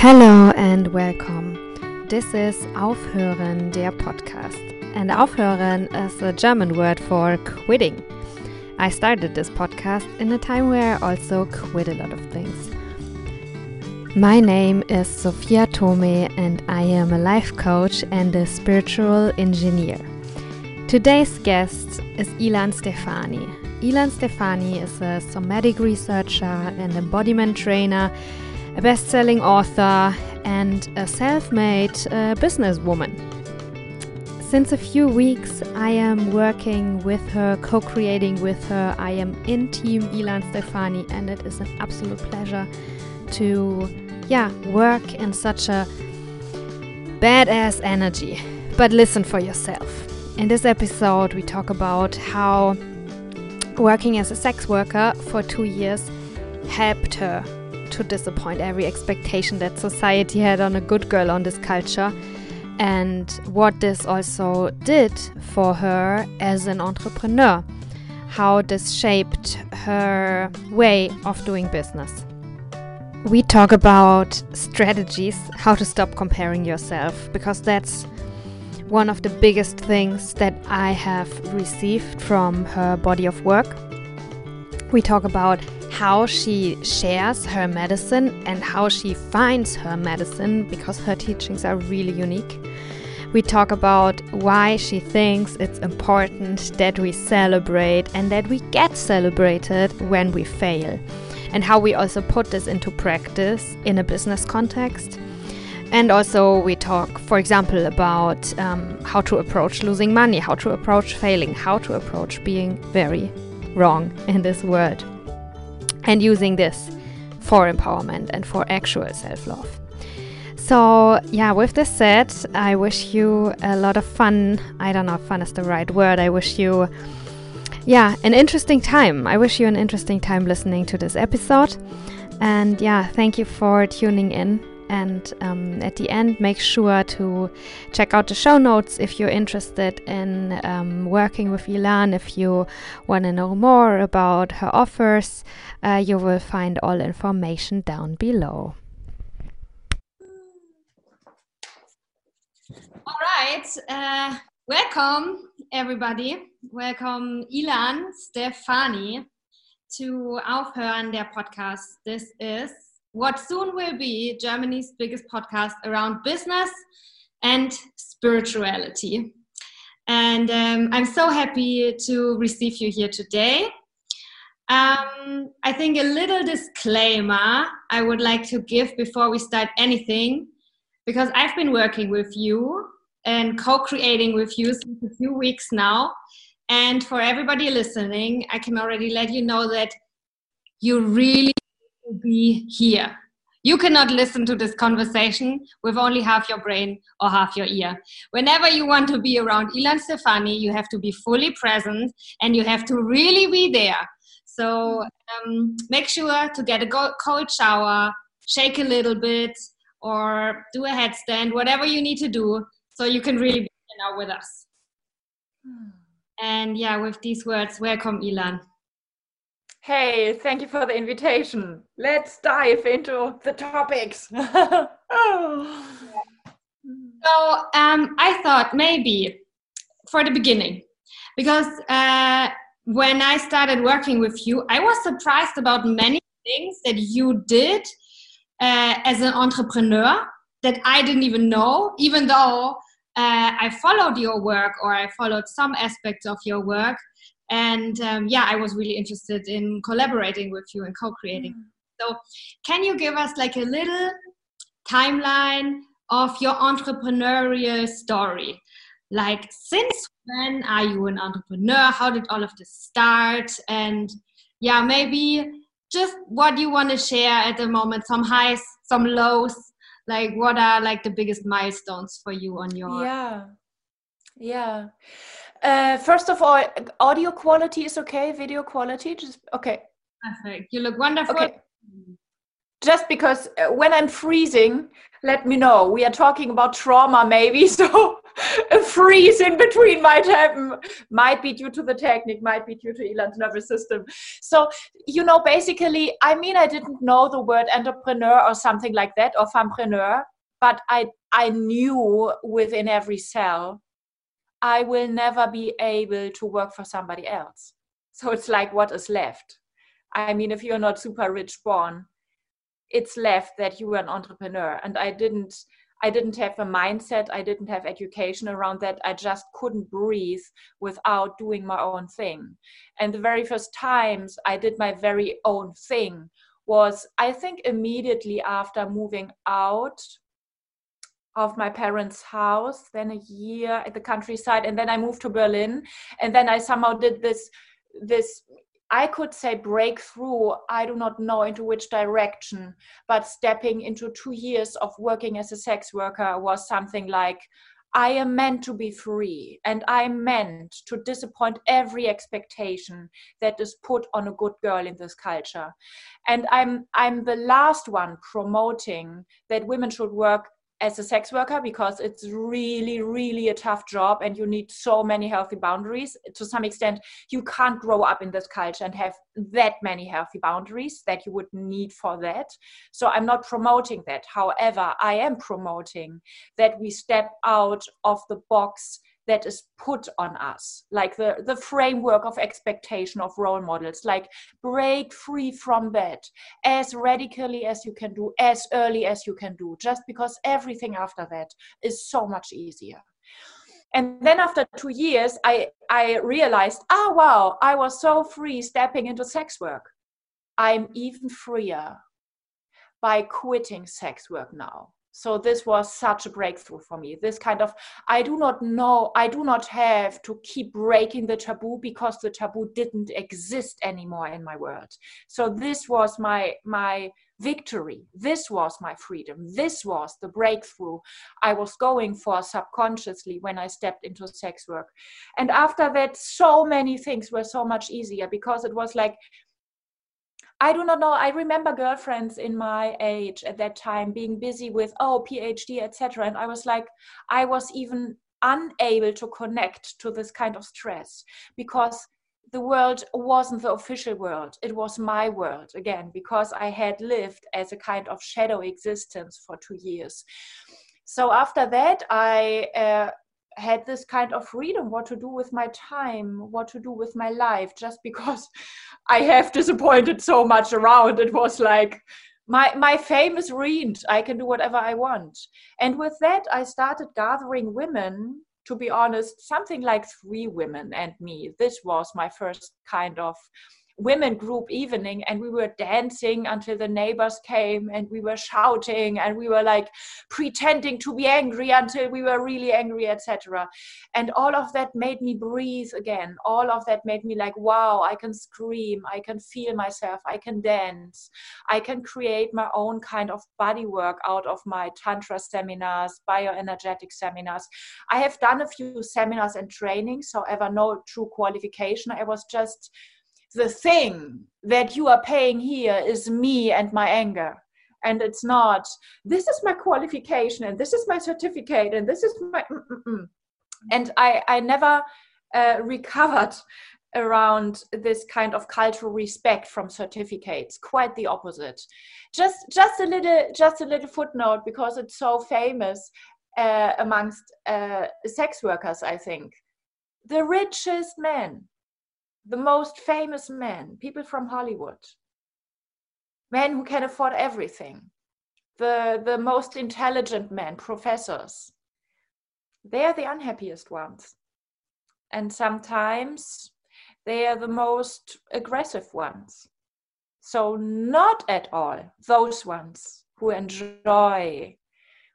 Hello and welcome. This is Aufhören, der Podcast. And Aufhören is a German word for quitting. I started this podcast in a time where I also quit a lot of things. My name is Sophia Tome and I am a life coach and a spiritual engineer. Today's guest is Ilan Stephani. Ilan Stephani is a somatic researcher and embodiment trainer, a best selling author, and a self made uh, businesswoman. Since a few weeks, I am working with her, co creating with her. I am in Team Ilan Stephani, and it is an absolute pleasure to, yeah, work in such a badass energy. But listen for yourself. In this episode, we talk about how working as a sex worker for two years helped her to disappoint every expectation that society had on a good girl on this culture and what this also did for her as an entrepreneur, how this shaped her way of doing business. We talk about strategies, how to stop comparing yourself, because that's one of the biggest things that I have received from her body of work. We talk about how she shares her medicine and how she finds her medicine because her teachings are really unique. We talk about why she thinks it's important that we celebrate and that we get celebrated when we fail, and how we also put this into practice in a business context. And also, we talk, for example, about um, how to approach losing money, how to approach failing, how to approach being very wrong in this world, and using this for empowerment and for actual self love. So, yeah, with this said, I wish you a lot of fun. I don't know if fun is the right word. I wish you, yeah, an interesting time. I wish you an interesting time listening to this episode. And yeah, thank you for tuning in. And um, at the end, make sure to check out the show notes if you're interested in um, working with Ilan. If you want to know more about her offers, uh, you will find all information down below. All right. Uh, welcome, everybody. Welcome, Ilan Stephani, to Aufhören der Podcast. This is what soon will be Germany's biggest podcast around business and spirituality. And um, I'm so happy to receive you here today. Um, I think a little disclaimer I would like to give before we start anything, because I've been working with you and co creating with you since a few weeks now. And for everybody listening, I can already let you know that you really be here. You cannot listen to this conversation with only half your brain or half your ear. Whenever you want to be around Ilan Stephani, you have to be fully present and you have to really be there. So um, make sure to get a cold shower, shake a little bit, or do a headstand, whatever you need to do so you can really be now with us. And yeah, with these words, welcome, Ilan. Hey, thank you for the invitation. Let's dive into the topics. oh. So um, I thought maybe for the beginning, because uh, when I started working with you, I was surprised about many things that you did uh, as an entrepreneur that I didn't even know, even though uh, I followed your work or I followed some aspects of your work. And um, yeah, I was really interested in collaborating with you and co creating. Mm. So, can you give us like a little timeline of your entrepreneurial story? Like, since when are you an entrepreneur? How did all of this start? And yeah, maybe just what you want to share at the moment some highs, some lows, like what are like the biggest milestones for you on your yeah yeah uh, first of all audio quality is okay video quality just okay. Perfect. You look wonderful. Okay. Just because uh, when i'm freezing let me know. We are talking about trauma maybe so a freeze in between might happen might be due to the technique might be due to Ilan's nervous system. So you know basically i mean i didn't know the word entrepreneur or something like that or fempreneur but i i knew within every cell i will never be able to work for somebody else so it's like what is left i mean if you're not super rich born it's left that you are an entrepreneur and i didn't I didn't have a mindset, I didn't have education around that. I just couldn't breathe without doing my own thing. And the very first times I did my very own thing was, I think, immediately after moving out of my parents' house, then a year at the countryside, and then I moved to Berlin. And then I somehow did this this I could say breakthrough, I do not know into which direction, but stepping into two years of working as a sex worker was something like, I am meant to be free and I'm meant to disappoint every expectation that is put on a good girl in this culture. And I'm I'm the last one promoting that women should work as a sex worker because it's really really a tough job and you need so many healthy boundaries. To some extent you can't grow up in this culture and have that many healthy boundaries that you would need for that. So i'm not promoting that. However i am promoting that we step out of the box that is put on us like the the framework of expectation of role models like break free from that as radically as you can do as early as you can do just because everything after that is so much easier. And then after two years i i realized oh wow i was so free stepping into sex work. I'm even freer by quitting sex work now so this was such a breakthrough for me. This kind of i do not know i do not have to keep breaking the taboo because the taboo didn't exist anymore in my world. So this was my my victory. This was my freedom. This was the breakthrough i was going for subconsciously when i stepped into sex work. And after that so many things were so much easier because it was like I do not know. I remember girlfriends in my age at that time being busy with oh PhD etc. And I was like, I was even unable to connect to this kind of stress because the world wasn't the official world it was my world again because i had lived as a kind of shadow existence for two years so after that i uh, had this kind of freedom what to do with my time what to do with my life just because i have disappointed so much around. It was like my my fame is ruined. I can do whatever i want. And with that i started gathering women to be honest something like three women and me. This was my first kind of women group evening and we were dancing until the neighbors came and we were shouting and we were like pretending to be angry until we were really angry etc and all of that made me breathe again. All of that made me like wow i can scream i can feel myself i can dance i can create my own kind of body work out of my tantra seminars bioenergetic seminars. I have done a few seminars and trainings however no true qualification. I was just the thing that you are paying here is me and my anger and it's not this is my qualification and this is my certificate and this is my Mm-mm-mm. and i i never uh, recovered around this kind of cultural respect from certificates. Quite the opposite. Just just a little just a little footnote because it's so famous uh, amongst uh, sex workers i think. The richest men the most famous men, people from Hollywood, men who can afford everything, the, the most intelligent men, professors, they are the unhappiest ones. And sometimes they are the most aggressive ones. So, not at all those ones who enjoy,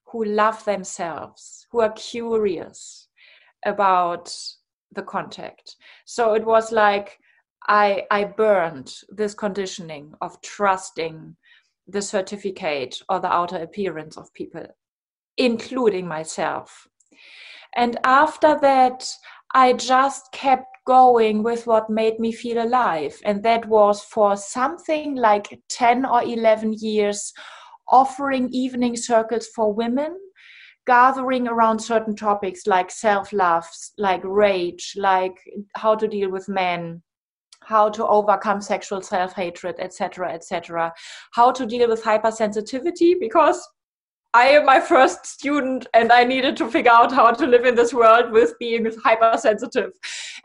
who love themselves, who are curious about the contact. So it was like I I burned this conditioning of trusting the certificate or the outer appearance of people, including myself. And after that, I just kept going with what made me feel alive. And that was for something like 10 or 11 years offering evening circles for women gathering around certain topics like self-love like rage like how to deal with men how to overcome sexual self-hatred etc etc how to deal with hypersensitivity because I am my first student and I needed to figure out how to live in this world with being hypersensitive.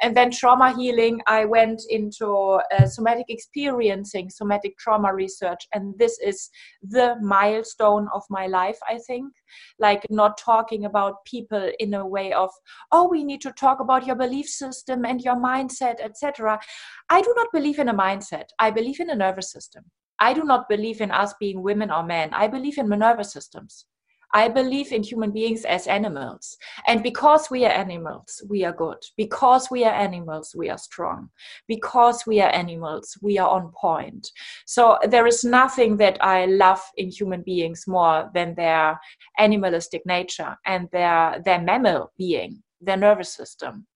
And then trauma healing, I went into uh, somatic experiencing, somatic trauma research. And this is the milestone of my life, I think. Like not talking about people in a way of, oh, we need to talk about your belief system and your mindset, etc. I do not believe in a mindset. I believe in a nervous system. I do not believe in us being women or men. I believe in nervous systems. I believe in human beings as animals. And because we are animals, we are good. Because we are animals, we are strong. Because we are animals, we are on point. So there is nothing that I love in human beings more than their animalistic nature and their, their mammal being, their nervous system.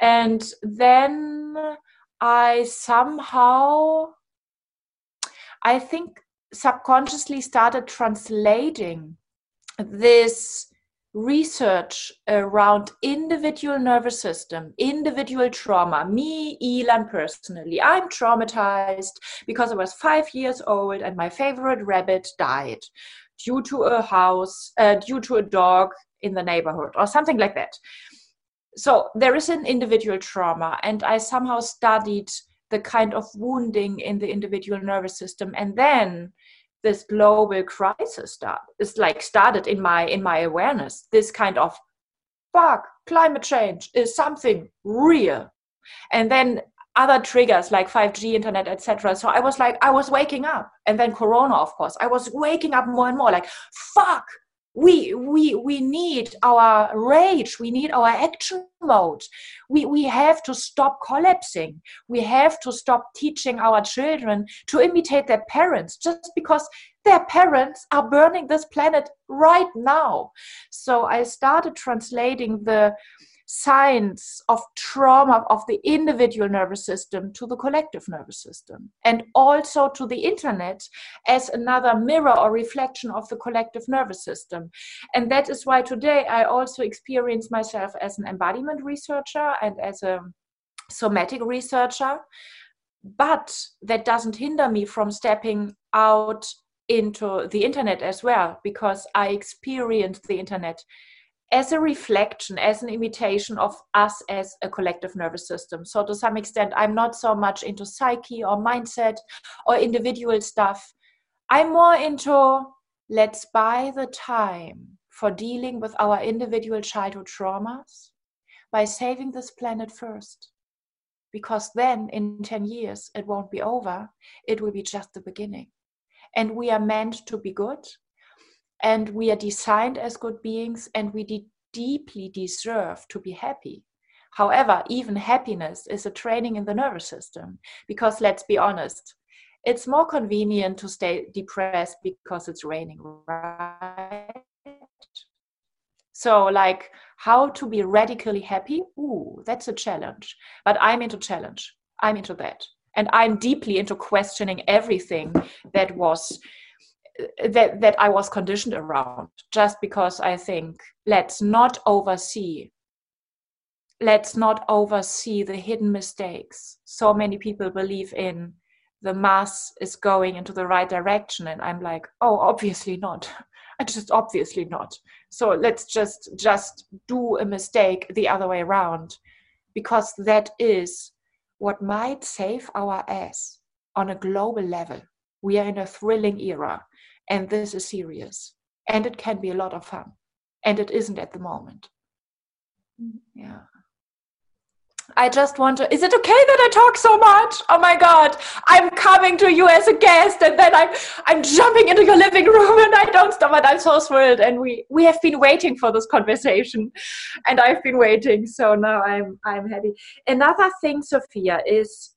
And then I somehow I think subconsciously started translating this research around individual nervous system, individual trauma. Me, Ilan, personally, I'm traumatized because I was five years old and my favorite rabbit died due to a house, uh, due to a dog in the neighborhood, or something like that. So there is an individual trauma, and I somehow studied the kind of wounding in the individual nervous system. And then this global crisis start is like started in my in my awareness. This kind of fuck climate change is something real. And then other triggers like 5g internet etc so i was like i was waking up. And then corona of course. I was waking up more and more like fuck we we we need our rage we need our action mode. We we have to stop collapsing. We have to stop teaching our children to imitate their parents just because their parents are burning this planet right now. So i started translating the signs of trauma of the individual nervous system to the collective nervous system and also to the internet as another mirror or reflection of the collective nervous system. And that is why today i also experience myself as an embodiment researcher and as a somatic researcher. But that doesn't hinder me from stepping out into the internet as well because i experience the internet as a reflection, as an imitation of us as a collective nervous system. So, to some extent, I'm not so much into psyche or mindset or individual stuff. I'm more into let's buy the time for dealing with our individual childhood traumas by saving this planet first. Because then, in 10 years, it won't be over, it will be just the beginning. And we are meant to be good and we are designed as good beings and we de- deeply deserve to be happy. However, even happiness is a training in the nervous system because let's be honest, it's more convenient to stay depressed because it's raining, right? So, like, how to be radically happy? Ooh, that's a challenge. But I'm into challenge. I'm into that. And I'm deeply into questioning everything that was that that I was conditioned around just because I think let's not oversee let's not oversee the hidden mistakes. So many people believe in the mass is going into the right direction and i'm like oh obviously not. I just obviously not. So let's just just do a mistake the other way around because that is what might save our ass on a global level. We are in a thrilling era and this is serious and it can be a lot of fun and it isn't at the moment mm-hmm. yeah I just want to. Is it okay that I talk so much? Oh my God! I'm coming to you as a guest, and then I'm I'm jumping into your living room, and I don't stop. But I'm so thrilled, and we we have been waiting for this conversation, and I've been waiting. So now I'm I'm happy. Another thing, Sophia, is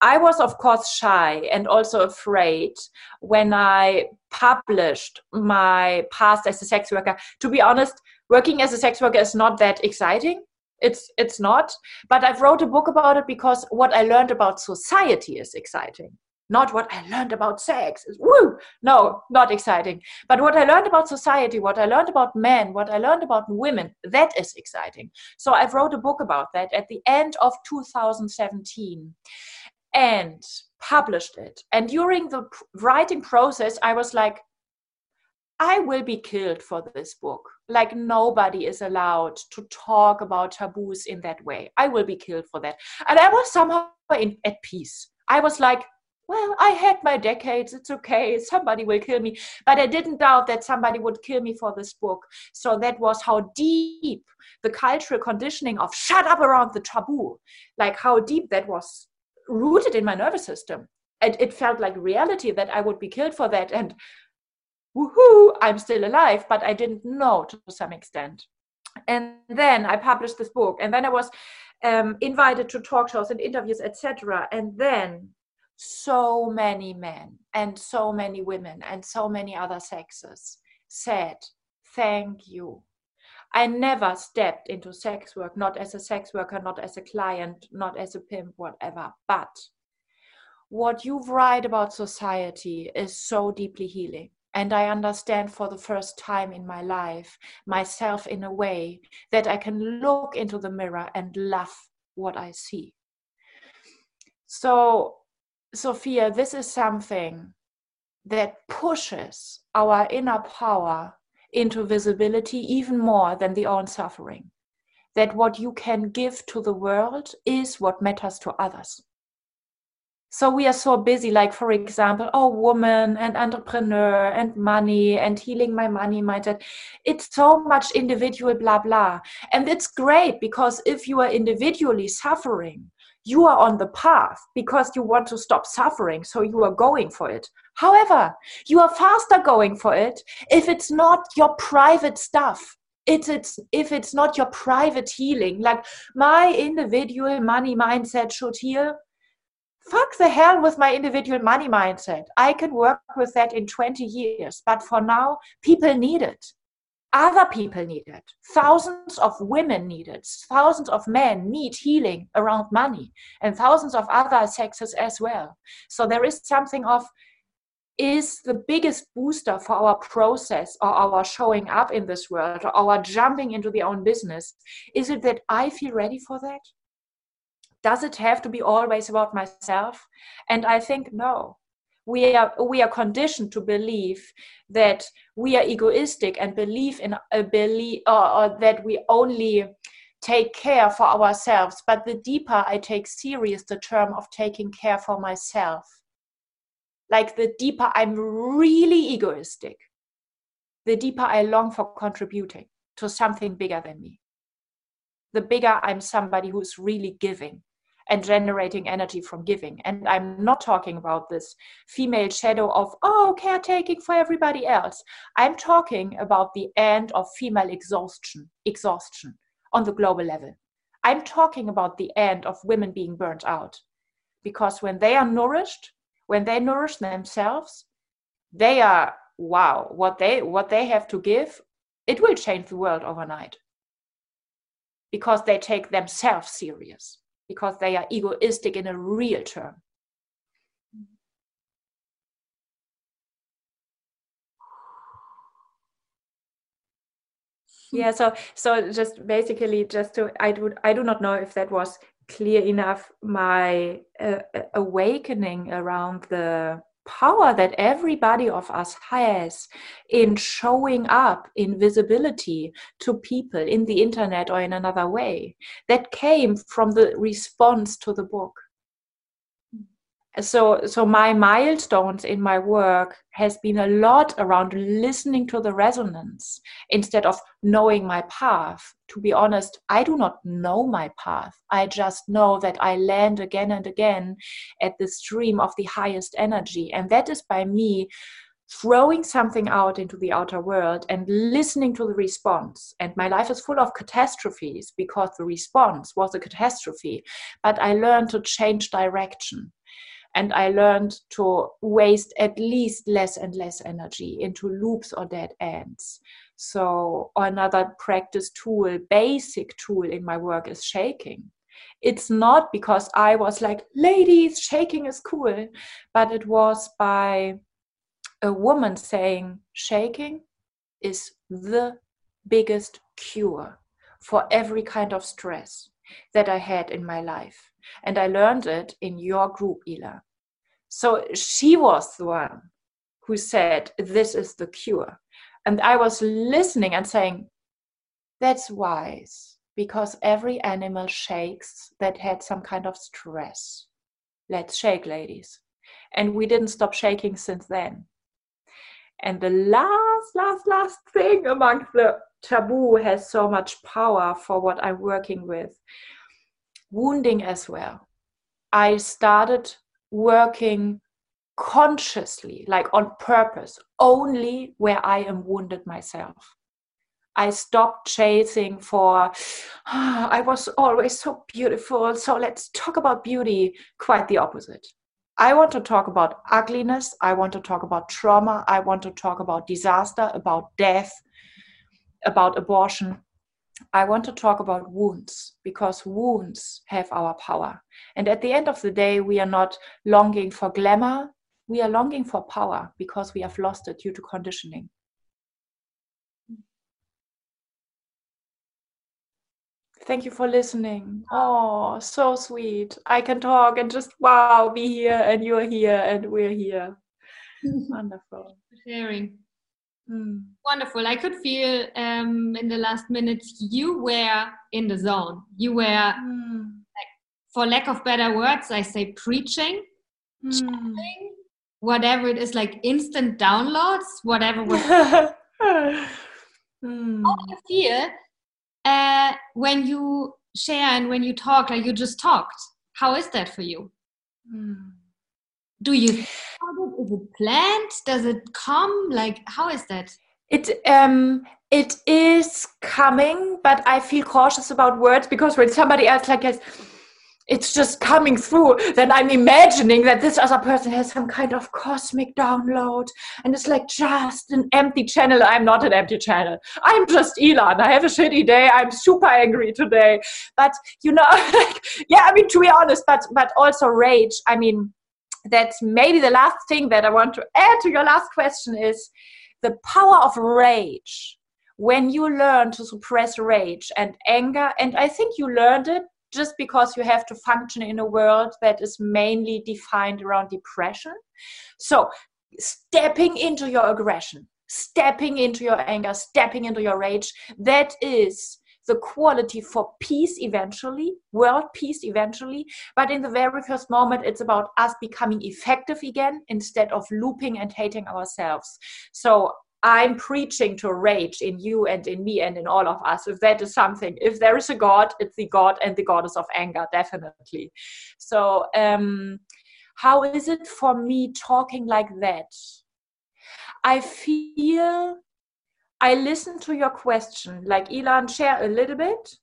I was, of course, shy and also afraid when I published my past as a sex worker. To be honest, working as a sex worker is not that exciting. It's it's not. But I've wrote a book about it because what I learned about society is exciting. not what I learned about sex. Woo! No, not exciting. But what I learned about society, what I learned about men, what I learned about women, that is exciting. So I wrote a book about that at the end of 2017 and published it. And during the writing process, I was like, I will be killed for this book. Like nobody is allowed to talk about taboos in that way. I will be killed for that. And I was somehow in, at peace. I was like, well, I had my decades. It's okay. Somebody will kill me. But I didn't doubt that somebody would kill me for this book. So that was how deep the cultural conditioning of shut up around the taboo, like how deep that was rooted in my nervous system. It, it felt like reality that I would be killed for that. And woohoo, I'm still alive, but I didn't know to some extent. And then I published this book, and then I was um, invited to talk shows and interviews, etc. And then so many men and so many women and so many other sexes said, Thank you. I never stepped into sex work, not as a sex worker, not as a client, not as a pimp, whatever. But what you've write about society is so deeply healing. And I understand for the first time in my life myself in a way that I can look into the mirror and love what I see. So Sophia, this is something that pushes our inner power into visibility even more than the own suffering. That what you can give to the world is what matters to others. So we are so busy, like, for example, oh, woman and entrepreneur and money and healing my money mindset. It's so much individual, blah, blah. And it's great because if you are individually suffering, you are on the path because you want to stop suffering, so you are going for it. However, you are faster going for it if it's not your private stuff. It's, it's if it's not your private healing, like my individual money mindset should heal. Fuck the hell with my individual money mindset. I can work with that in 20 years, but for now, people need it other people need it. Thousands of women need it. Thousands of men need healing around money, and thousands of other sexes as well. So there is something of is the biggest booster for our process or our showing up in this world or our jumping into the own business. Is it that I feel ready for that? Does it have to be always about myself? And I think no we are we are conditioned to believe that we are egoistic and believe in a belief or, or that we only take care for ourselves. But the deeper i take serious the term of taking care for myself. Like the deeper i'm really egoistic the deeper i long for contributing to something bigger than me. The bigger i'm somebody who's really giving and generating energy from giving. And I'm not talking about this female shadow of, oh, caretaking for everybody else. I'm talking about the end of female exhaustion, exhaustion on the global level. I'm talking about the end of women being burnt out. Because when they are nourished, when they nourish themselves, they are wow, what they what they have to give, it will change the world overnight. Because they take themselves serious because they are egoistic in a real term. yeah so so just basically just to i do i do not know if that was clear enough my uh, awakening around the power that everybody of us has in showing up in visibility to people in the internet or in another way that came from the response to the book so so my milestones in my work has been a lot around listening to the resonance instead of knowing my path to be honest i do not know my path i just know that i land again and again at the stream of the highest energy and that is by me throwing something out into the outer world and listening to the response. And my life is full of catastrophes because the response was a catastrophe. But I learned to change direction and I learned to waste at least less and less energy into loops or dead ends. So another practice tool, basic tool in my work is shaking. It's not because I was like, ladies, shaking is cool, but it was by a woman saying, shaking is the biggest cure for every kind of stress that I had in my life. And I learned it in your group, Ila. So she was the one who said, This is the cure. And I was listening and saying, That's wise, because every animal shakes that had some kind of stress. Let's shake, ladies. And we didn't stop shaking since then. And the last, last, last thing amongst the taboo has so much power for what I'm working with. Wounding as well. I started working consciously, like on purpose, only where I am wounded myself. I stopped chasing for, oh, I was always so beautiful. So let's talk about beauty. Quite the opposite. I want to talk about ugliness. I want to talk about trauma. I want to talk about disaster, about death, about abortion. I want to talk about wounds because wounds have our power. And at the end of the day, we are not longing for glamour. We are longing for power because we have lost it due to conditioning. Thank you for listening. Oh, so sweet. I can talk and just wow, be here and you're here and we're here. Wonderful. Sharing. Mm. Wonderful. I could feel um, in the last minutes you were in the zone. You were, mm. like, for lack of better words, I say preaching, mm. whatever it is, like instant downloads, whatever was. mm. How do you feel uh, when you share and when you talk like you just talked how is that for you mm. do you is it planned does it come like how is that it um it is coming but i feel cautious about words because when somebody else like has it's just coming through, then I'm imagining that this other person has some kind of cosmic download and it's like just an empty channel. I'm not an empty channel. I'm just Ilan. I have a shitty day. I'm super angry today. But you know, yeah, I mean to be honest, but but also rage. I mean, that's maybe the last thing that I want to add to your last question is the power of rage when you learn to suppress rage and anger and i think you learned it just because you have to function in a world that is mainly defined around depression. So, stepping into your aggression, stepping into your anger, stepping into your rage, that is the quality for peace eventually, world peace eventually. But in the very first moment, it's about us becoming effective again instead of looping and hating ourselves. So I'm preaching to rage in you and in me and in all of us. If that is something, if there is a God, it's the God and the goddess of anger, definitely. So, um, how is it for me talking like that? I feel I listen to your question, like Ilan, share a little bit,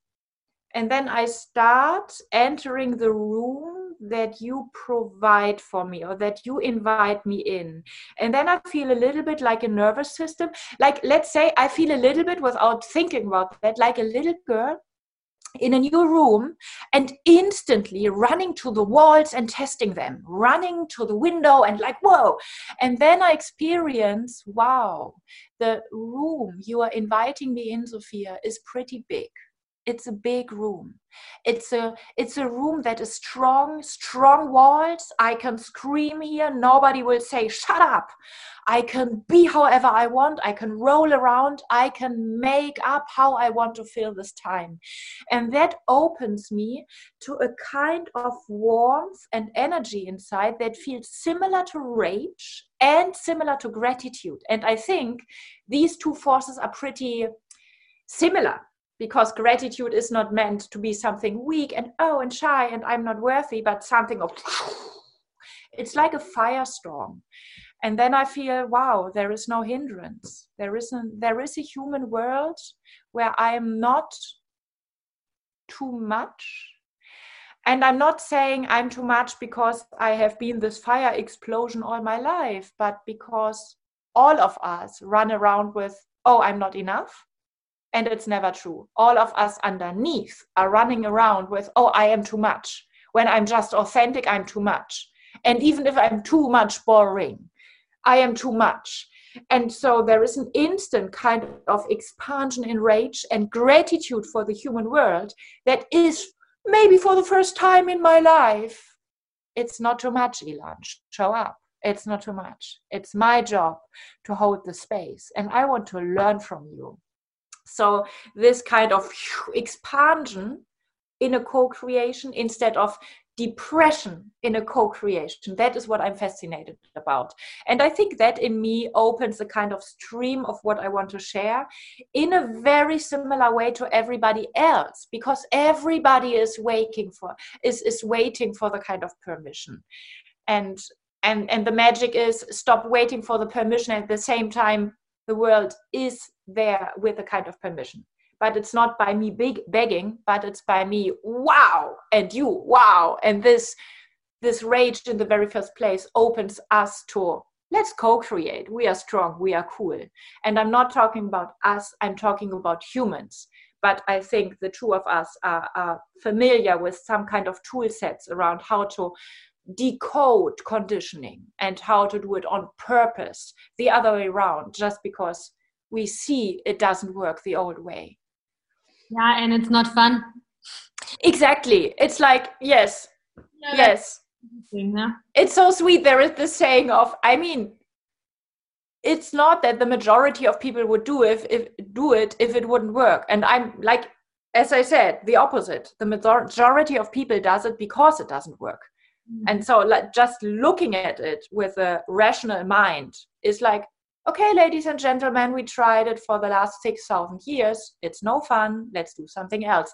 and then I start entering the room that you provide for me or that you invite me in. And then I feel a little bit like a nervous system. Like, let's say I feel a little bit without thinking about that, like a little girl in a new room and instantly running to the walls and testing them, running to the window and like, whoa. And then I experience, wow, the room you are inviting me in, Sophia, is pretty big it's a big room. It's a it's a room that is strong strong walls. I can scream here. Nobody will say shut up. I can be however i want. I can roll around. I can make up how i want to fill this time. And that opens me to a kind of warmth and energy inside that feels similar to rage and similar to gratitude. And i think these two forces are pretty similar because gratitude is not meant to be something weak and oh and shy and i'm not worthy but something of it's like a firestorm. And then i feel wow there is no hindrance. There isn't there is a human world where i am not too much. And i'm not saying i'm too much because i have been this fire explosion all my life but because all of us run around with oh i'm not enough and it's never true. All of us underneath are running around with, oh, I am too much. When I'm just authentic, I'm too much. And even if I'm too much boring, I am too much. And so there is an instant kind of expansion in rage and gratitude for the human world that is maybe for the first time in my life. It's not too much, Ilan. Show up. It's not too much. It's my job to hold the space. And I want to learn from you. So this kind of expansion in a co-creation instead of depression in a co-creation. That is what i'm fascinated about. And i think that in me opens a kind of stream of what i want to share in a very similar way to everybody else because everybody is waiting for is is waiting for the kind of permission. And and and the magic is stop waiting for the permission at the same time the world is there with a kind of permission. But it's not by me big begging but it's by me wow and you wow and this this rage in the very first place opens us to let's co-create. We are strong. We are cool. And i'm not talking about us. I'm talking about humans. But i think the two of us are, are familiar with some kind of tool sets around how to decode conditioning and how to do it on purpose the other way around just because we see it doesn't work the old way. Yeah and it's not fun. Exactly. It's like yes yeah, yes. yeah. it's so sweet. There is this saying of i mean it's not that the majority of people would do if, if do it if it wouldn't work. And i'm like as i said the opposite. The majority of people does it because it doesn't work. And so like just looking at it with a rational mind is like okay, ladies and gentlemen, we tried it for the last 6,000 years. It's no fun. Let's do something else.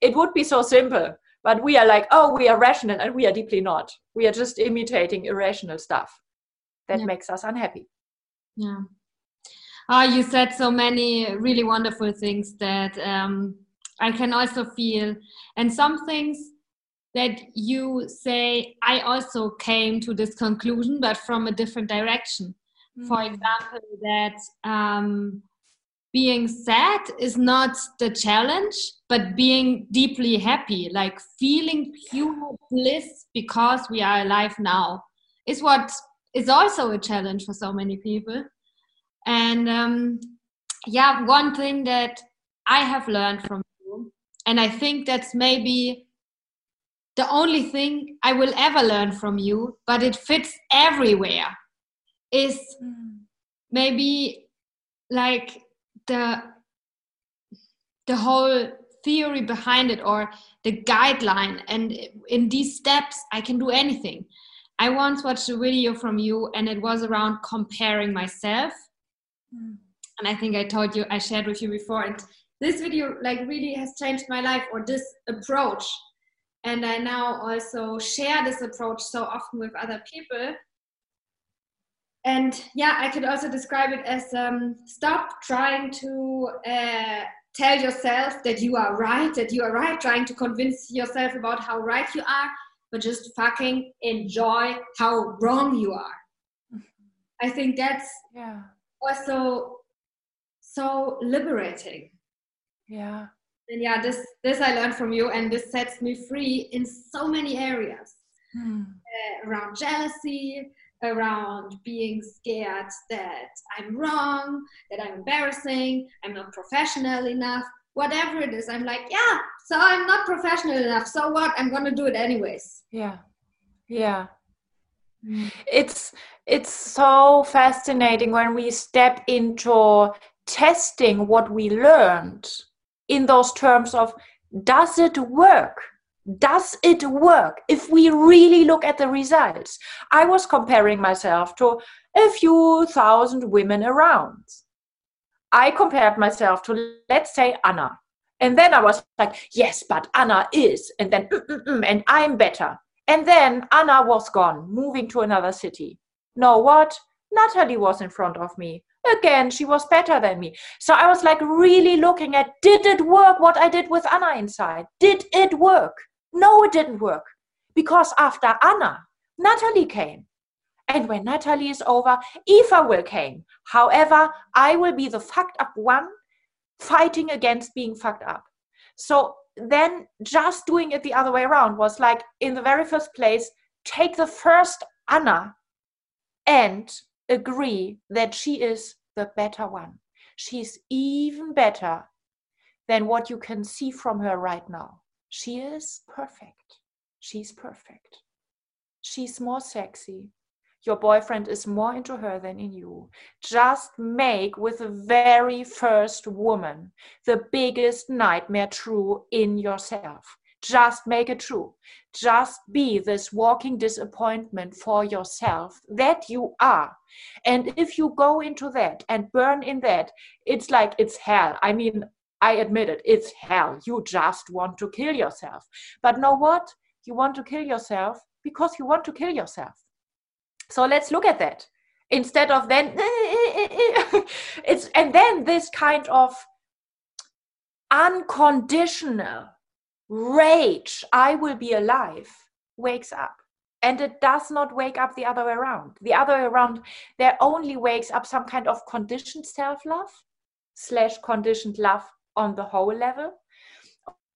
It would be so simple, but we are like, oh, we are rational, and we are deeply not. We are just imitating irrational stuff that yeah. makes us unhappy. Yeah. Oh, you said so many really wonderful things that um, I can also feel. And some things that you say, I also came to this conclusion, but from a different direction mm. for example that um, being sad is not the challenge but being deeply happy like feeling pure bliss because we are alive now is what is also a challenge for so many people and um, yeah one thing that i have learned from you and i think that's maybe the only thing i will ever learn from you but it fits everywhere is mm. maybe like the the whole theory behind it or the guideline and in these steps i can do anything i once watched a video from you and it was around comparing myself mm. and i think i told you i shared with you before and this video like really has changed my life or this approach and i now also share this approach so often with other people. And yeah i could also describe it as um, stop trying to uh, tell yourself that you are right that you are right trying to convince yourself about how right you are but just fucking enjoy how wrong you are. I think that's yeah. also so liberating. Yeah and yeah this this i learned from you and this sets me free in so many areas hmm. uh, around jealousy around being scared that I'm wrong, that I'm embarrassing, I'm not professional enough, whatever it is. I'm like, yeah, so I'm not professional enough. So what? I'm going to do it anyways. Yeah. Yeah. It's it's so fascinating when we step into testing what we learned in those terms of does it work? does it work if we really look at the results? I was comparing myself to a few thousand women around. I compared myself to, let's say, Anna. And then I was like, yes, but Anna is. And then, mm, mm, mm, and I'm better. And then Anna was gone, moving to another city. Know what? Natalie was in front of me. Again, she was better than me. So I was like really looking at did it work what I did with Anna inside? Did it work? No, it didn't work because after Anna, Natalie came. And when Natalie is over, Eva will came. However, I will be the fucked up one fighting against being fucked up. So then just doing it the other way around was like, in the very first place, take the first Anna and agree that she is the better one. She's even better than what you can see from her right now. She is perfect. She's perfect. She's more sexy. Your boyfriend is more into her than in you. Just make with the very first woman the biggest nightmare true in yourself. Just make it true. Just be this walking disappointment for yourself that you are. And if you go into that and burn in that, it's like it's hell. I mean, I admit it, it's hell. You just want to kill yourself. But know what? You want to kill yourself because you want to kill yourself. So let's look at that instead of then it's and then this kind of unconditional rage. I will be alive. Wakes up. And it does not wake up the other way around. The other way around there only wakes up some kind of conditioned self-love slash conditioned love on the whole level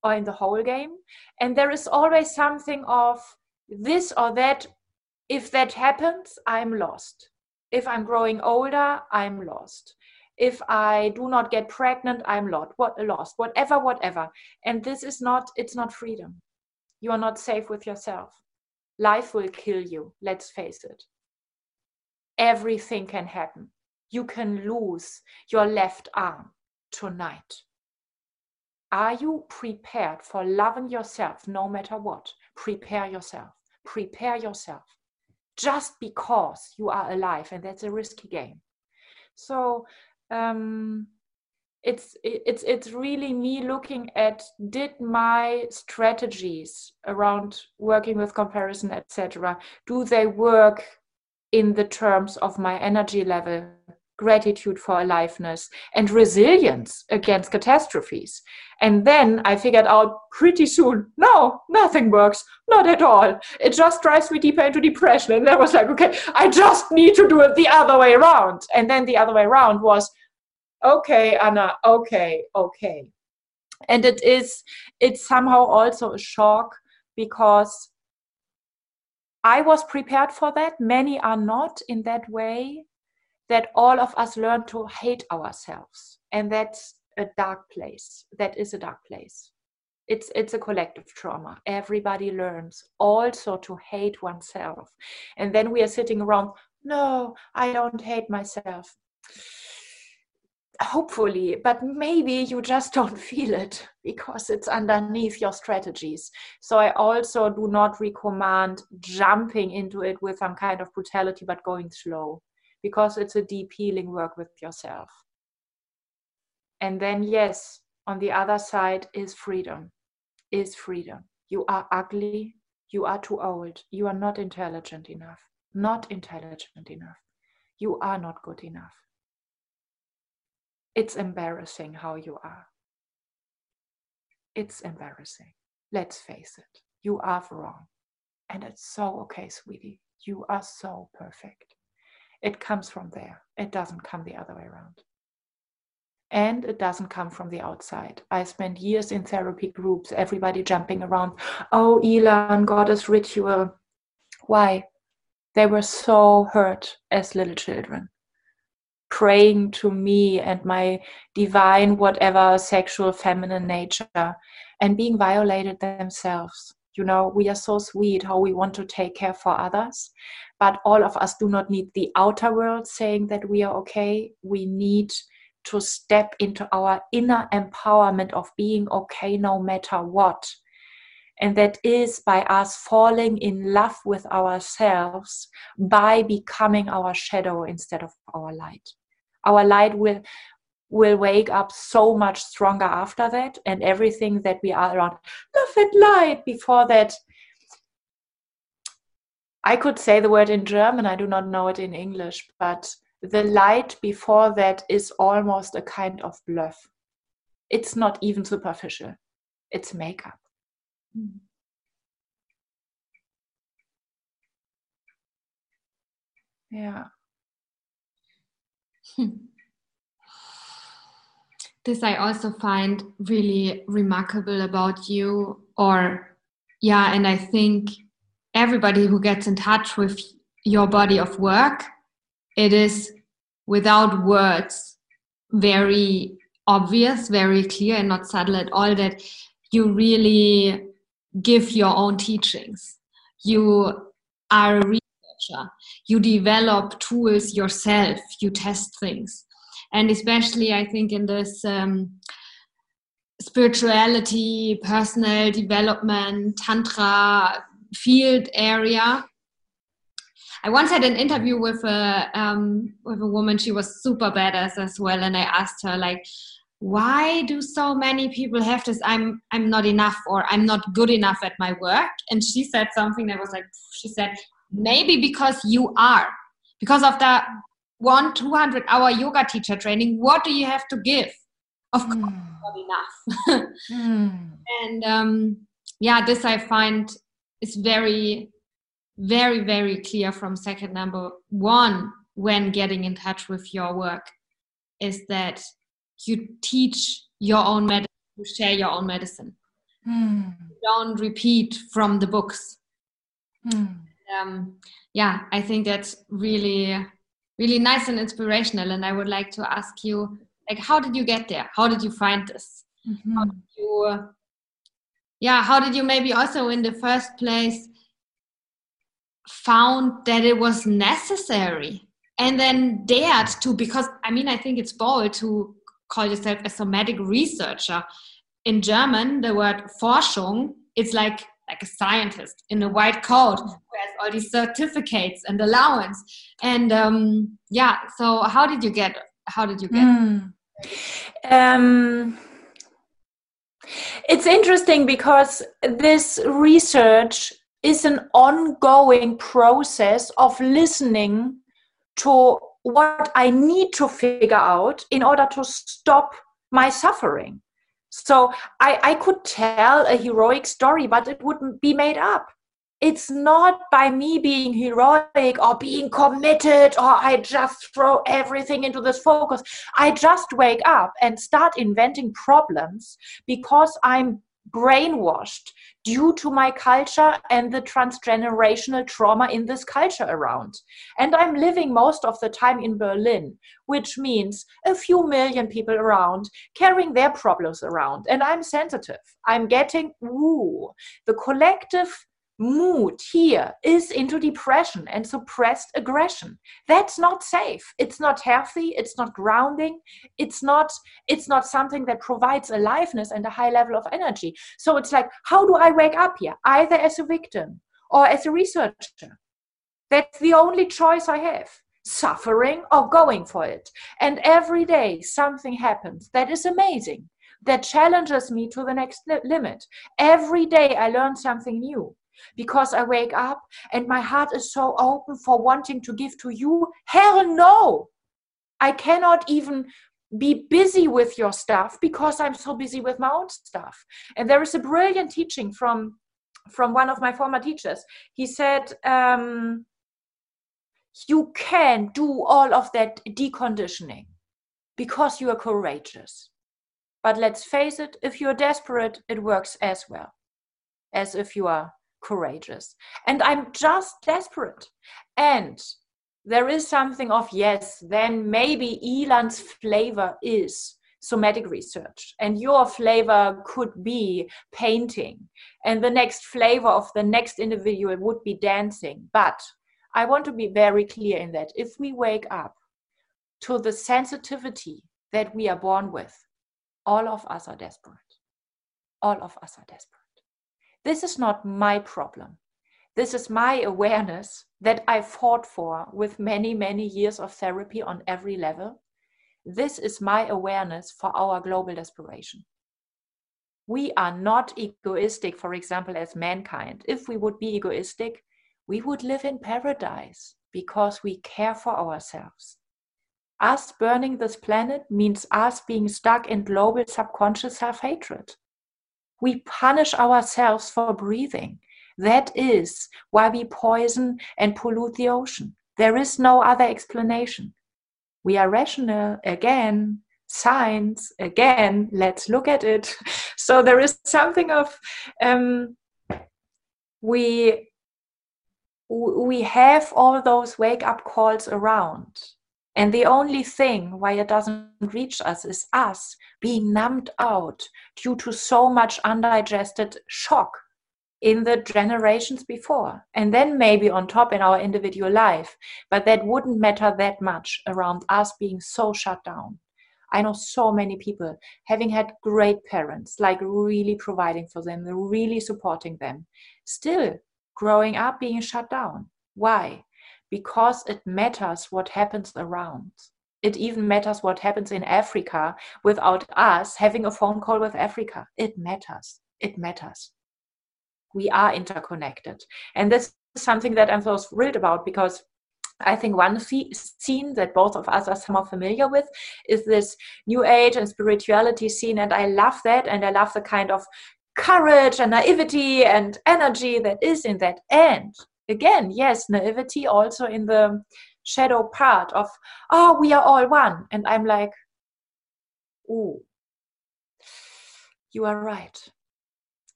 or in the whole game. And there is always something of this or that. If that happens, I'm lost. If I'm growing older, I'm lost. If I do not get pregnant, I'm lost. What lost? Whatever, whatever. And this is not, it's not freedom. You are not safe with yourself. Life will kill you, let's face it. Everything can happen. You can lose your left arm tonight. Are you prepared for loving yourself no matter what? Prepare yourself. Prepare yourself just because you are alive and that's a risky game so um, it's it's it's really me looking at did my strategies around working with comparison etc do they work in the terms of my energy level gratitude for aliveness and resilience against catastrophes. And then I figured out pretty soon, no, nothing works, not at all. It just drives me deeper into depression. And I was like, okay, I just need to do it the other way around. And then the other way around was, okay, Anna, okay, okay. And it is, it's somehow also a shock because I was prepared for that. Many are not in that way that all of us learn to hate ourselves. And that's a dark place. That is a dark place. It's it's a collective trauma. Everybody learns also to hate oneself. And then we are sitting around no i don't hate myself. Hopefully but maybe you just don't feel it because it's underneath your strategies. So i also do not recommend jumping into it with some kind of brutality but going slow because it's a deep healing work with yourself. And then, yes, on the other side is freedom, is freedom. You are ugly, you are too old, you are not intelligent enough, not intelligent enough, you are not good enough. It's embarrassing how you are. It's embarrassing. Let's face it. You are wrong. And it's so okay, sweetie. You are so perfect. It comes from there. It doesn't come the other way around. And it doesn't come from the outside. I spent years in therapy groups, everybody jumping around. Oh, Ilan, goddess ritual. Why? They were so hurt as little children, praying to me and my divine, whatever sexual feminine nature, and being violated themselves you know we are so sweet how we want to take care for others but all of us do not need the outer world saying that we are okay. We need to step into our inner empowerment of being okay no matter what. And that is by us falling in love with ourselves by becoming our shadow instead of our light. Our light will will wake up so much stronger after that and everything that we are around. Love and light before that. I could say the word in german i do not know it in english but the light before that is almost a kind of bluff. It's not even superficial. It's makeup. Mm. yeah this I also find really remarkable about you, or yeah, and I think everybody who gets in touch with your body of work, it is without words very obvious, very clear, and not subtle at all that you really give your own teachings. You are a researcher. You develop tools yourself. You test things. And especially, I think, in this um, spirituality, personal development, tantra field area. I once had an interview with a um, with a woman. She was super badass as well, and I asked her like, "Why do so many people have this? I'm I'm not enough, or I'm not good enough at my work." And she said something that was like, she said, "Maybe because you are, because of the one 200 hour yoga teacher training. What do you have to give? Of course, mm. not enough." mm. And um, yeah, this I find is very very very clear from second number one when getting in touch with your work is that you teach your own medicine you share your own medicine mm. don't repeat from the books mm. um, yeah i think that's really really nice and inspirational and i would like to ask you like how did you get there? How did you find this? Mm-hmm. how did you yeah how did you maybe also in the first place found that it was necessary and then dared to because i mean i think it's bold to call yourself a somatic researcher. In german the word forschung it's like like a scientist in a white coat who has all these certificates and allowance and um yeah so how did you get how did you get mm. um it's interesting because this research is an ongoing process of listening to what I need to figure out in order to stop my suffering. So I, I could tell a heroic story, but it wouldn't be made up. It's not by me being heroic or being committed or I just throw everything into this focus. I just wake up and start inventing problems because I'm brainwashed due to my culture and the transgenerational trauma in this culture around. And I'm living most of the time in Berlin, which means a few million people around carrying their problems around. And I'm sensitive. I'm getting, ooh, the collective mood here is into depression and suppressed aggression. That's not safe. It's not healthy. It's not grounding. It's not it's not something that provides aliveness and a high level of energy. So it's like how do i wake up here? Either as a victim or as a researcher. That's the only choice i have. Suffering or going for it. And every day something happens that is amazing that challenges me to the next limit. Every day i learn something new because I wake up and my heart is so open for wanting to give to you? Hell no! I cannot even be busy with your stuff because I'm so busy with my own stuff. And there is a brilliant teaching from from one of my former teachers. He said, um, "You can do all of that deconditioning because you are courageous." But let's face it, if you're desperate, it works as well as if you are courageous. And I'm just desperate. And there is something of, yes, then maybe Ilan's flavor is somatic research. And your flavor could be painting. And the next flavor of the next individual would be dancing. But i want to be very clear in that. If we wake up to the sensitivity that we are born with all of us are desperate. All of us are desperate this is not my problem. This is my awareness that I fought for with many, many years of therapy on every level. This is my awareness for our global desperation. We are not egoistic, for example, as mankind. If we would be egoistic, we would live in paradise because we care for ourselves. Us burning this planet means us being stuck in global subconscious self hatred. We punish ourselves for breathing. That is why we poison and pollute the ocean. There is no other explanation. We are rational again, science again let's look at it so there is something of um, we we have all those wake up calls around and the only thing why it doesn't reach us is us being numbed out due to so much undigested shock in the generations before. And then maybe on top in our individual life but that wouldn't matter that much around us being so shut down. I know so many people having had great parents like really providing for them really supporting them still growing up being shut down. Why because it matters what happens around it even matters what happens in africa without us having a phone call with africa it matters it matters we are interconnected. And this is something that I'm so thrilled about because I think one scene that both of us are somehow familiar with is this new age and spirituality scene. And I love that. And I love the kind of courage and naivety and energy that is in that. And again, yes, naivety also in the shadow part of, oh, we are all one. And I'm like, oh, you are right.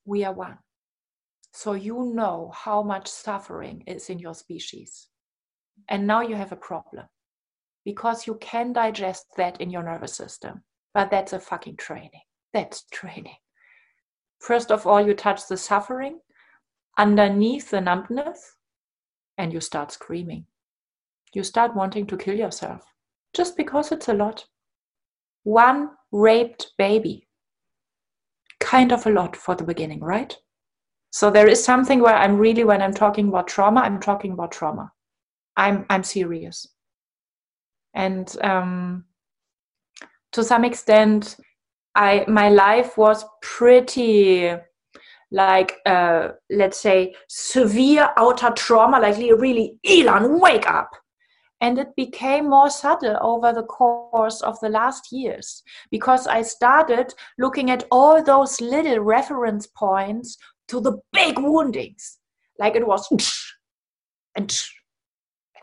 We are one. So you know how much suffering is in your species. And now you have a problem because you can digest that in your nervous system. But that's a fucking training. That's training. First of all, you touch the suffering underneath the numbness and you start screaming. You start wanting to kill yourself just because it's a lot. One raped baby. Kind of a lot for the beginning, right? So there is something where I'm really, when I'm talking about trauma, I'm talking about trauma. I'm I'm serious, and um, to some extent, I my life was pretty like uh, let's say severe outer trauma, like really Ilan, wake up. And it became more subtle over the course of the last years because I started looking at all those little reference points to the big woundings. Like it was and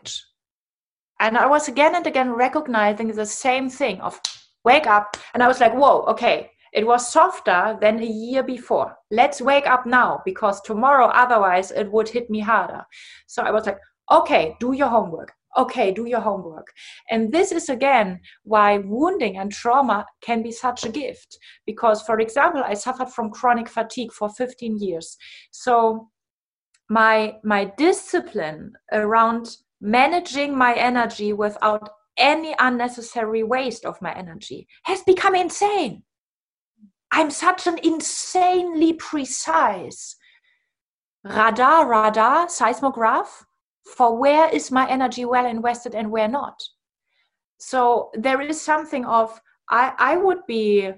and I was again and again recognizing the same thing of wake up. And I was like, whoa, okay, it was softer than a year before. Let's wake up now because tomorrow, otherwise, it would hit me harder. So I was like, okay, do your homework okay, do your homework. And this is again why wounding and trauma can be such a gift. Because, for example, I suffered from chronic fatigue for 15 years. So, my, my discipline around managing my energy without any unnecessary waste of my energy has become insane. I'm such an insanely precise radar, radar, seismograph for where is my energy well invested and where not. So there is something of i i would be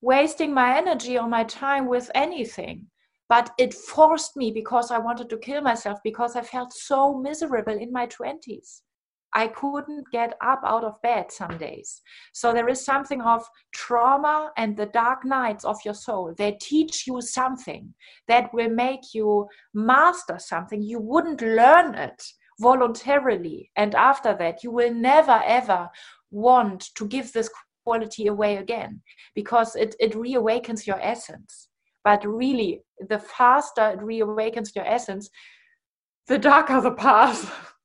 wasting my energy or my time with anything but it forced me because i wanted to kill myself because i felt so miserable in my 20s I couldn't get up out of bed some days. So there is something of trauma and the dark nights of your soul. They teach you something that will make you master something. You wouldn't learn it voluntarily. And after that, you will never ever want to give this quality away again because it, it reawakens your essence. But really, the faster it reawakens your essence, the darker the path.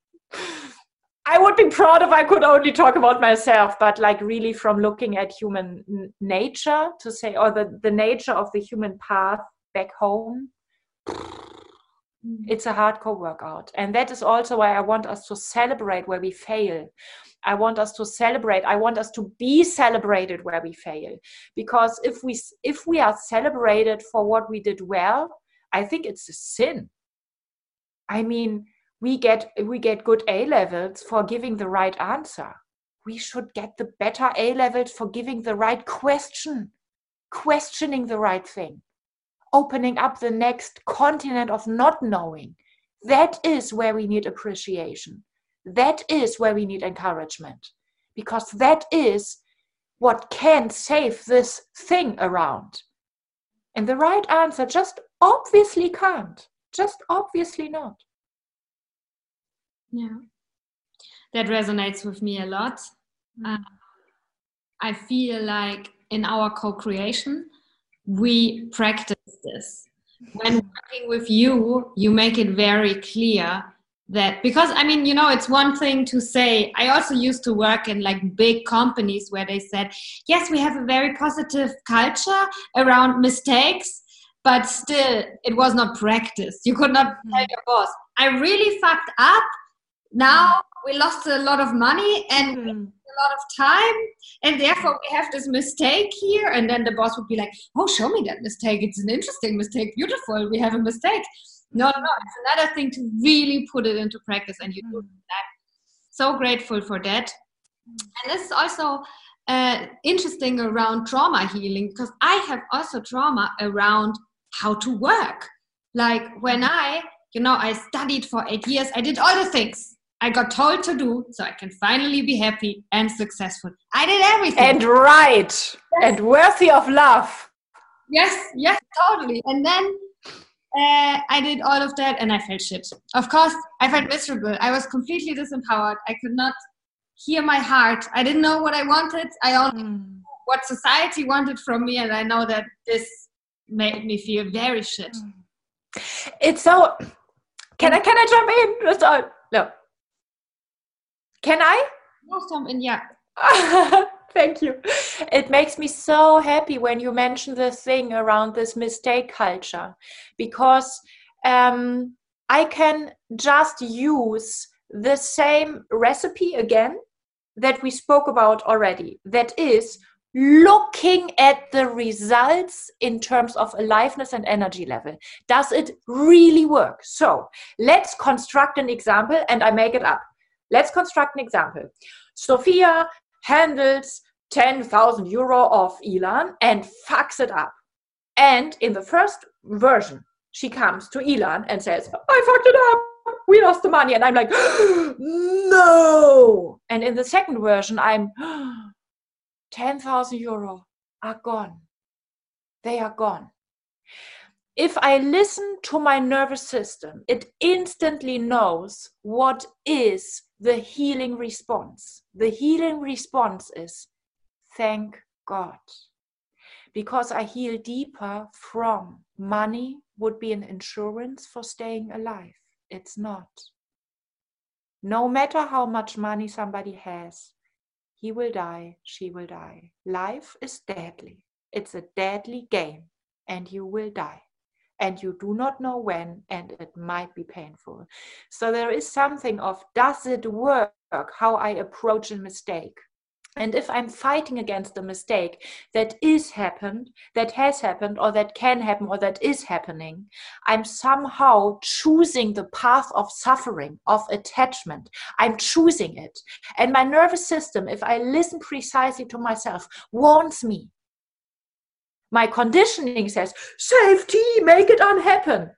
I would be proud if I could only talk about myself, but like really from looking at human n- nature to say, or the, the nature of the human path back home, mm. it's a hardcore workout. And that is also why I want us to celebrate where we fail. I want us to celebrate. I want us to be celebrated where we fail. Because if we if we are celebrated for what we did well, I think it's a sin. I mean, we get we get good A levels for giving the right answer. We should get the better A levels for giving the right question, questioning the right thing, opening up the next continent of not knowing. That is where we need appreciation. That is where we need encouragement. Because that is what can save this thing around. And the right answer just obviously can't. Just obviously not. Yeah, that resonates with me a lot. Mm. Uh, I feel like in our co creation, we practice this. When working with you, you make it very clear that because I mean, you know, it's one thing to say, I also used to work in like big companies where they said, yes, we have a very positive culture around mistakes, but still it was not practiced. You could not tell mm. your boss, I really fucked up. Now we lost a lot of money and mm. a lot of time, and therefore we have this mistake here. And then the boss would be like, Oh, show me that mistake. It's an interesting mistake. Beautiful. We have a mistake. No, no, it's another thing to really put it into practice, and you do mm. that. So grateful for that. And this is also uh, interesting around trauma healing because I have also trauma around how to work. Like when I, you know, I studied for eight years, I did all the things I got told to do so I can finally be happy and successful. I did everything. And right. Yes. And worthy of love. Yes, yes, totally. And then uh, I did all of that and I felt shit. Of course, I felt miserable. I was completely disempowered. I could not hear my heart. I didn't know what I wanted. I only mm. what society wanted from me, and I know that this made me feel very shit. Hmm. It's so. Can I can I jump in? Just, uh, no. Can I? Jump in. Yeah. Thank you. It makes me so happy when you mention the thing around this mistake culture because um, I can just use the same recipe again that we spoke about already. That is looking at the results in terms of aliveness and energy level. Does it really work? So let's construct an example and I make it up. Let's construct an example. Sophia handles 10,000 euro of Ilan and fucks it up. And in the first version, she comes to Ilan and says, I fucked it up. We lost the money. And I'm like, no. And in the second version, I'm 10,000 euro are gone. They are gone. If I listen to my nervous system, it instantly knows what is the healing response. The healing response is thank God. Because I heal deeper from money would be an insurance for staying alive. It's not. No matter how much money somebody has, he will die, she will die. Life is deadly. It's a deadly game, and you will die and you do not know when, and it might be painful. So there is something of does it work how I approach a mistake? And if I'm fighting against a mistake that is happened, that has happened, or that can happen, or that is happening, I'm somehow choosing the path of suffering, of attachment. I'm choosing it. And my nervous system, if I listen precisely to myself, warns me my conditioning says, safety, make it unhappen.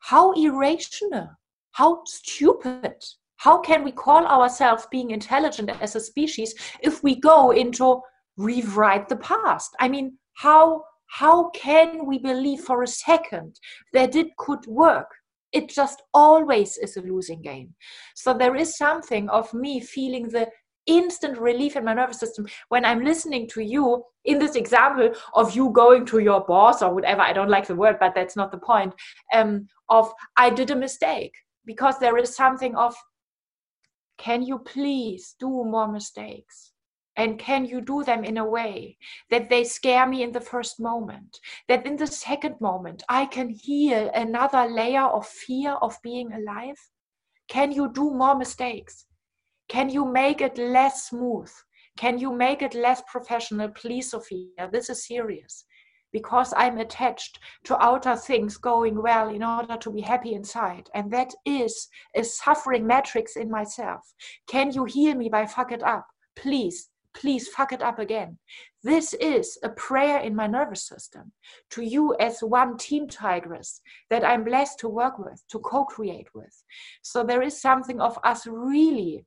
How irrational, how stupid. How can we call ourselves being intelligent as a species if we go into rewrite the past? I mean, how how can we believe for a second that it could work? It just always is a losing game. So there is something of me feeling the instant relief in my nervous system when I'm listening to you in this example of you going to your boss or whatever. I don't like the word, but that's not the point. Um, of I did a mistake because there is something of can you please do more mistakes? And can you do them in a way that they scare me in the first moment? That in the second moment, I can heal another layer of fear of being alive? Can you do more mistakes? Can you make it less smooth? Can you make it less professional? Please, Sophia, this is serious because I'm attached to outer things going well in order to be happy inside. And that is a suffering matrix in myself. Can you heal me by fuck it up? Please, please fuck it up again. This is a prayer in my nervous system to you as one team tigress that I'm blessed to work with, to co create with. So there is something of us really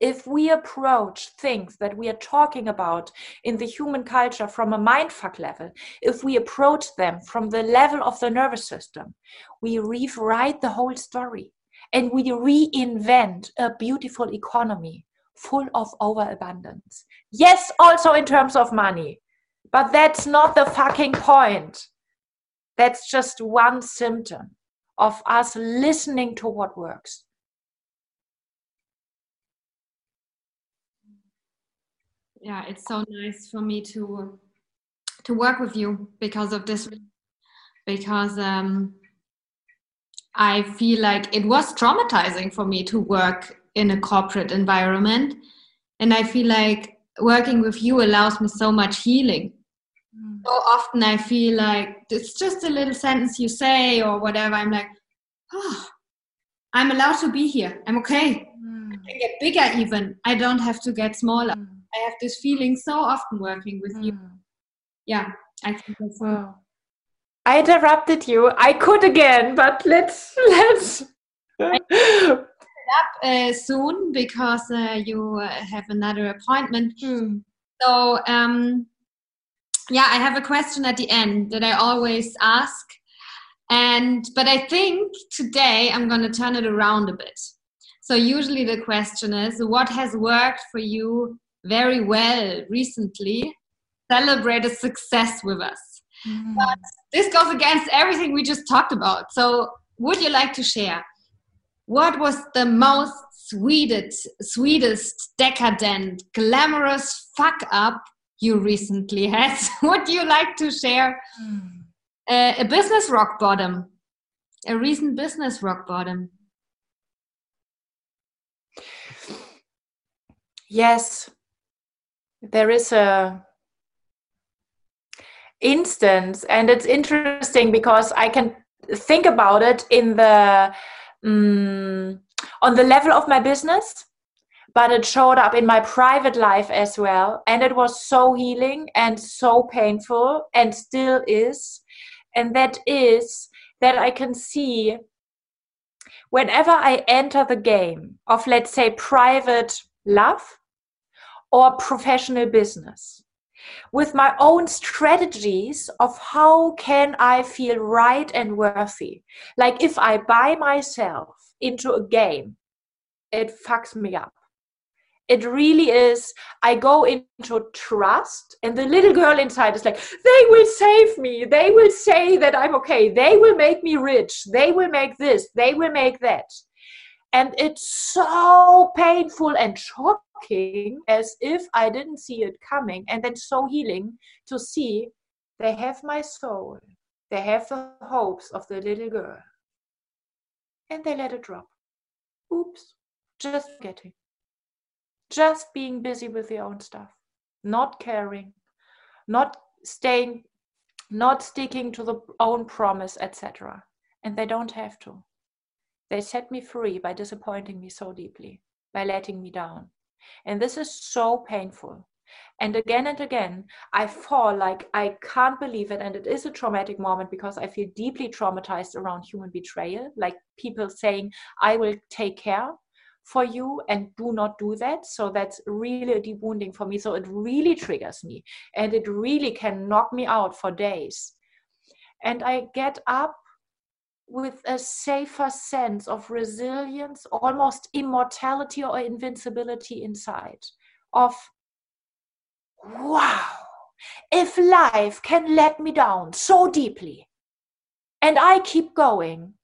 if we approach things that we are talking about in the human culture from a mindfuck level, if we approach them from the level of the nervous system, we rewrite the whole story and we reinvent a beautiful economy full of overabundance. Yes, also in terms of money. But that's not the fucking point. That's just one symptom of us listening to what works. Yeah, it's so nice for me to to work with you because of this because um I feel like it was traumatizing for me to work in a corporate environment. And I feel like working with you allows me so much healing. Mm. So often I feel like it's just a little sentence you say or whatever. I'm like, oh, I'm allowed to be here. I'm okay. Mm. I can get bigger even. I don't have to get smaller. Mm. I have this feeling so often working with you. Mm. Yeah, I think that's wow. I interrupted you. I could again, but let's let's. up uh, soon because uh, you uh, have another appointment. Hmm. So um, yeah, I have a question at the end that I always ask, and but I think today I'm going to turn it around a bit. So usually the question is, what has worked for you very well recently? celebrated success with us. Mm. But this goes against everything we just talked about. So, would you like to share? What was the most sweetest, sweetest, decadent, glamorous fuck up you recently had? would you like to share? Mm. Uh, a business rock bottom, a recent business rock bottom. Yes, there is a instance and it's interesting because i can think about it in the um, on the level of my business but it showed up in my private life as well. And it was so healing and so painful and still is. And that is that i can see whenever i enter the game of let's say private love or professional business with my own strategies of how can I feel right and worthy. Like if I buy myself into a game, it fucks me up. It really is. I go into trust, and the little girl inside is like, they will save me. They will say that I'm okay. They will make me rich. They will make this. They will make that. And it's so painful and shocking as if I didn't see it coming. And then so healing to see they have my soul, they have the hopes of the little girl. And they let it drop. Oops, just getting. Just being busy with their own stuff, not caring, not staying, not sticking to the own promise, etc. And they don't have to. They set me free by disappointing me so deeply, by letting me down. And this is so painful. And again and again, I fall like I can't believe it. And it is a traumatic moment because I feel deeply traumatized around human betrayal, like people saying, I will take care for you and do not do that. So that's really a deep wounding for me. So it really triggers me and it really can knock me out for days. And I get up with a safer sense of resilience, almost immortality or invincibility inside. Of, wow, if life can let me down so deeply and I keep going,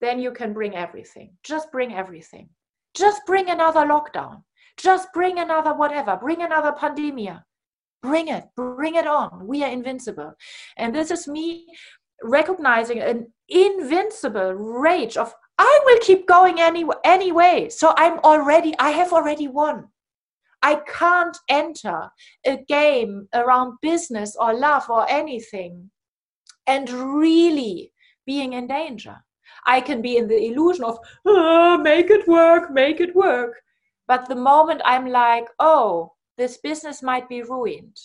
then you can bring everything. Just bring everything. Just bring another lockdown. Just bring another whatever. Bring another pandemia. Bring it. Bring it on. We are invincible. And this is me recognizing an invincible rage of I will keep going any anyway. So I'm already I have already won. I can't enter a game around business or love or anything and really being in danger. I can be in the illusion of oh, make it work, make it work. But the moment I'm like, oh, this business might be ruined,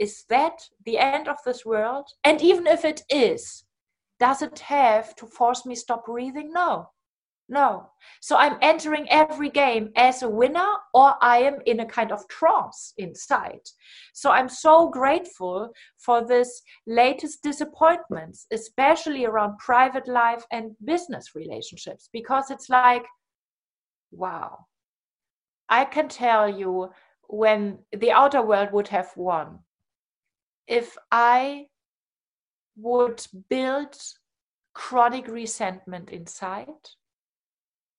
is that the end of this world? And even if it is, does it have to force me stop breathing? No. No. So I'm entering every game as a winner or I am in a kind of trance inside. So I'm so grateful for this latest disappointments, especially around private life and business relationships, because it's like, wow, I can tell you when the outer world would have won, if I would build chronic resentment inside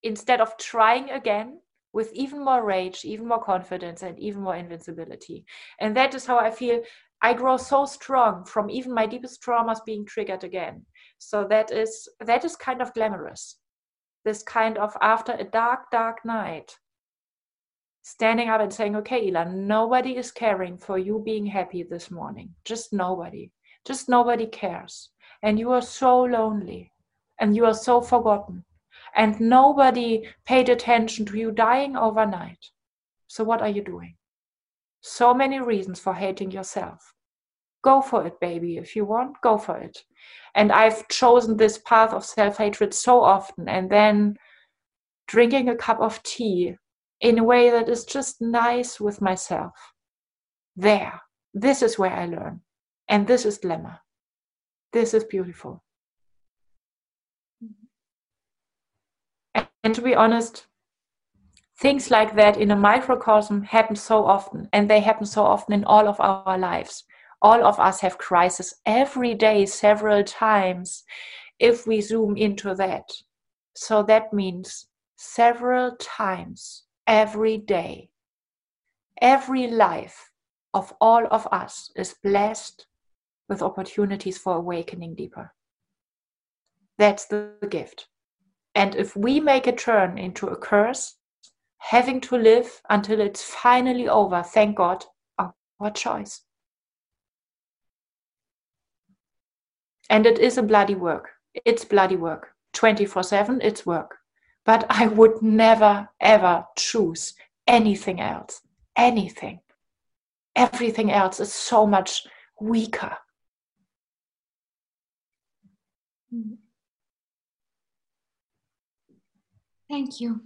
instead of trying again with even more rage, even more confidence, and even more invincibility. And that is how I feel I grow so strong from even my deepest traumas being triggered again. So that is that is kind of glamorous. This kind of after a dark, dark night, standing up and saying, Okay, Ilan, nobody is caring for you being happy this morning. Just nobody. Just nobody cares. And you are so lonely and you are so forgotten. And nobody paid attention to you dying overnight. So, what are you doing? So many reasons for hating yourself. Go for it, baby. If you want, go for it. And I've chosen this path of self hatred so often. And then drinking a cup of tea in a way that is just nice with myself. There. This is where I learn. And this is glamour. This is beautiful. And to be honest, things like that in a microcosm happen so often, and they happen so often in all of our lives. All of us have crisis every day, several times, if we zoom into that. So that means several times every day. Every life of all of us is blessed with opportunities for awakening deeper. That's the gift. And if we make a turn into a curse, having to live until it's finally over, thank God, our choice. And it is a bloody work. It's bloody work. 24 7, it's work. But I would never, ever choose anything else. Anything. Everything else is so much weaker Thank you.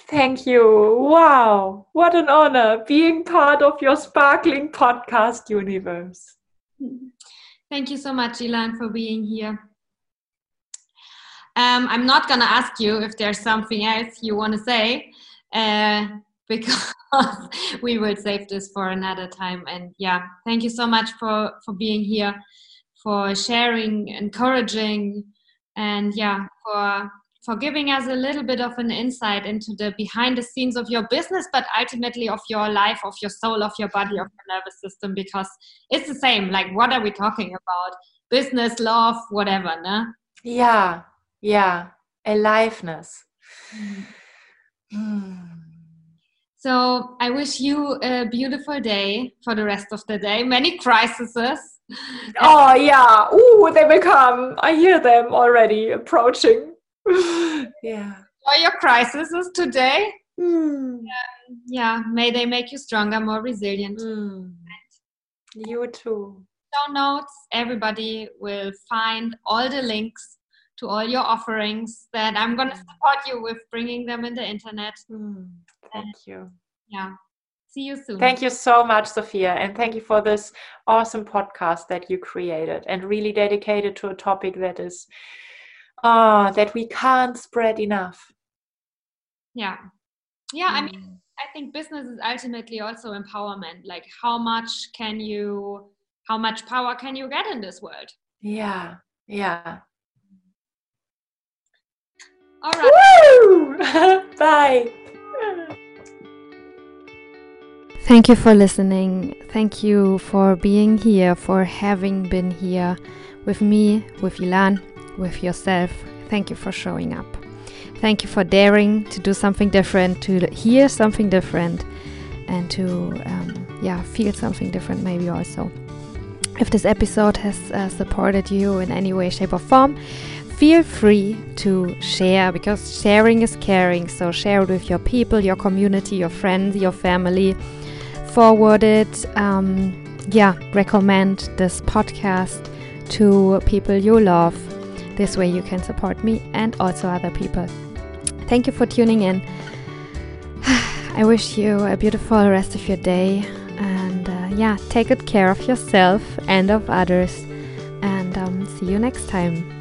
Thank you. Wow. What an honor being part of your sparkling podcast universe. Thank you so much, Ilan, for being here. Um, I'm not going to ask you if there's something else you want to say uh, because we will save this for another time. And yeah, thank you so much for, for being here for sharing, encouraging, and yeah, for for giving us a little bit of an insight into the behind the scenes of your business, but ultimately of your life, of your soul, of your body, of your nervous system, because it's the same. Like, what are we talking about? Business, love, whatever, no? Yeah, yeah, aliveness. Mm. So I wish you a beautiful day for the rest of the day. Many crises oh yeah. Ooh, they will come. I hear them already approaching. yeah. Enjoy your crises today. Mm. Yeah, yeah, may they make you stronger, more resilient. Mm. You too. Show notes. Everybody will find all the links to all your offerings that I'm going to hmm. support you with bringing them in the internet. Mm. Thank and, you. Yeah. See you soon. Thank you so much, Sophia. And thank you for this awesome podcast that you created and really dedicated to a topic that is uh, that we can't spread enough. Yeah. Yeah. Mm. I mean, mm. I think business is ultimately also empowerment. Like how much can you how much power can you get in this world? Yeah. Yeah. All right. Bye. Thank you for listening. Thank you for being here, for having been here with me, with Ilan, with yourself. Thank you for showing up. Thank you for daring to do something different, to hear something different, and to um, yeah feel something different maybe also. If this episode has uh, supported you in any way, shape, or form, feel free to share because sharing is caring. So share it with your people, your community, your friends, your family forward it, um, yeah, recommend this podcast to people you love. This way you can support me and also other people. Thank you for tuning in. I wish you a beautiful rest of your day and uh, yeah, take good care of yourself and of others. And um, see you next time.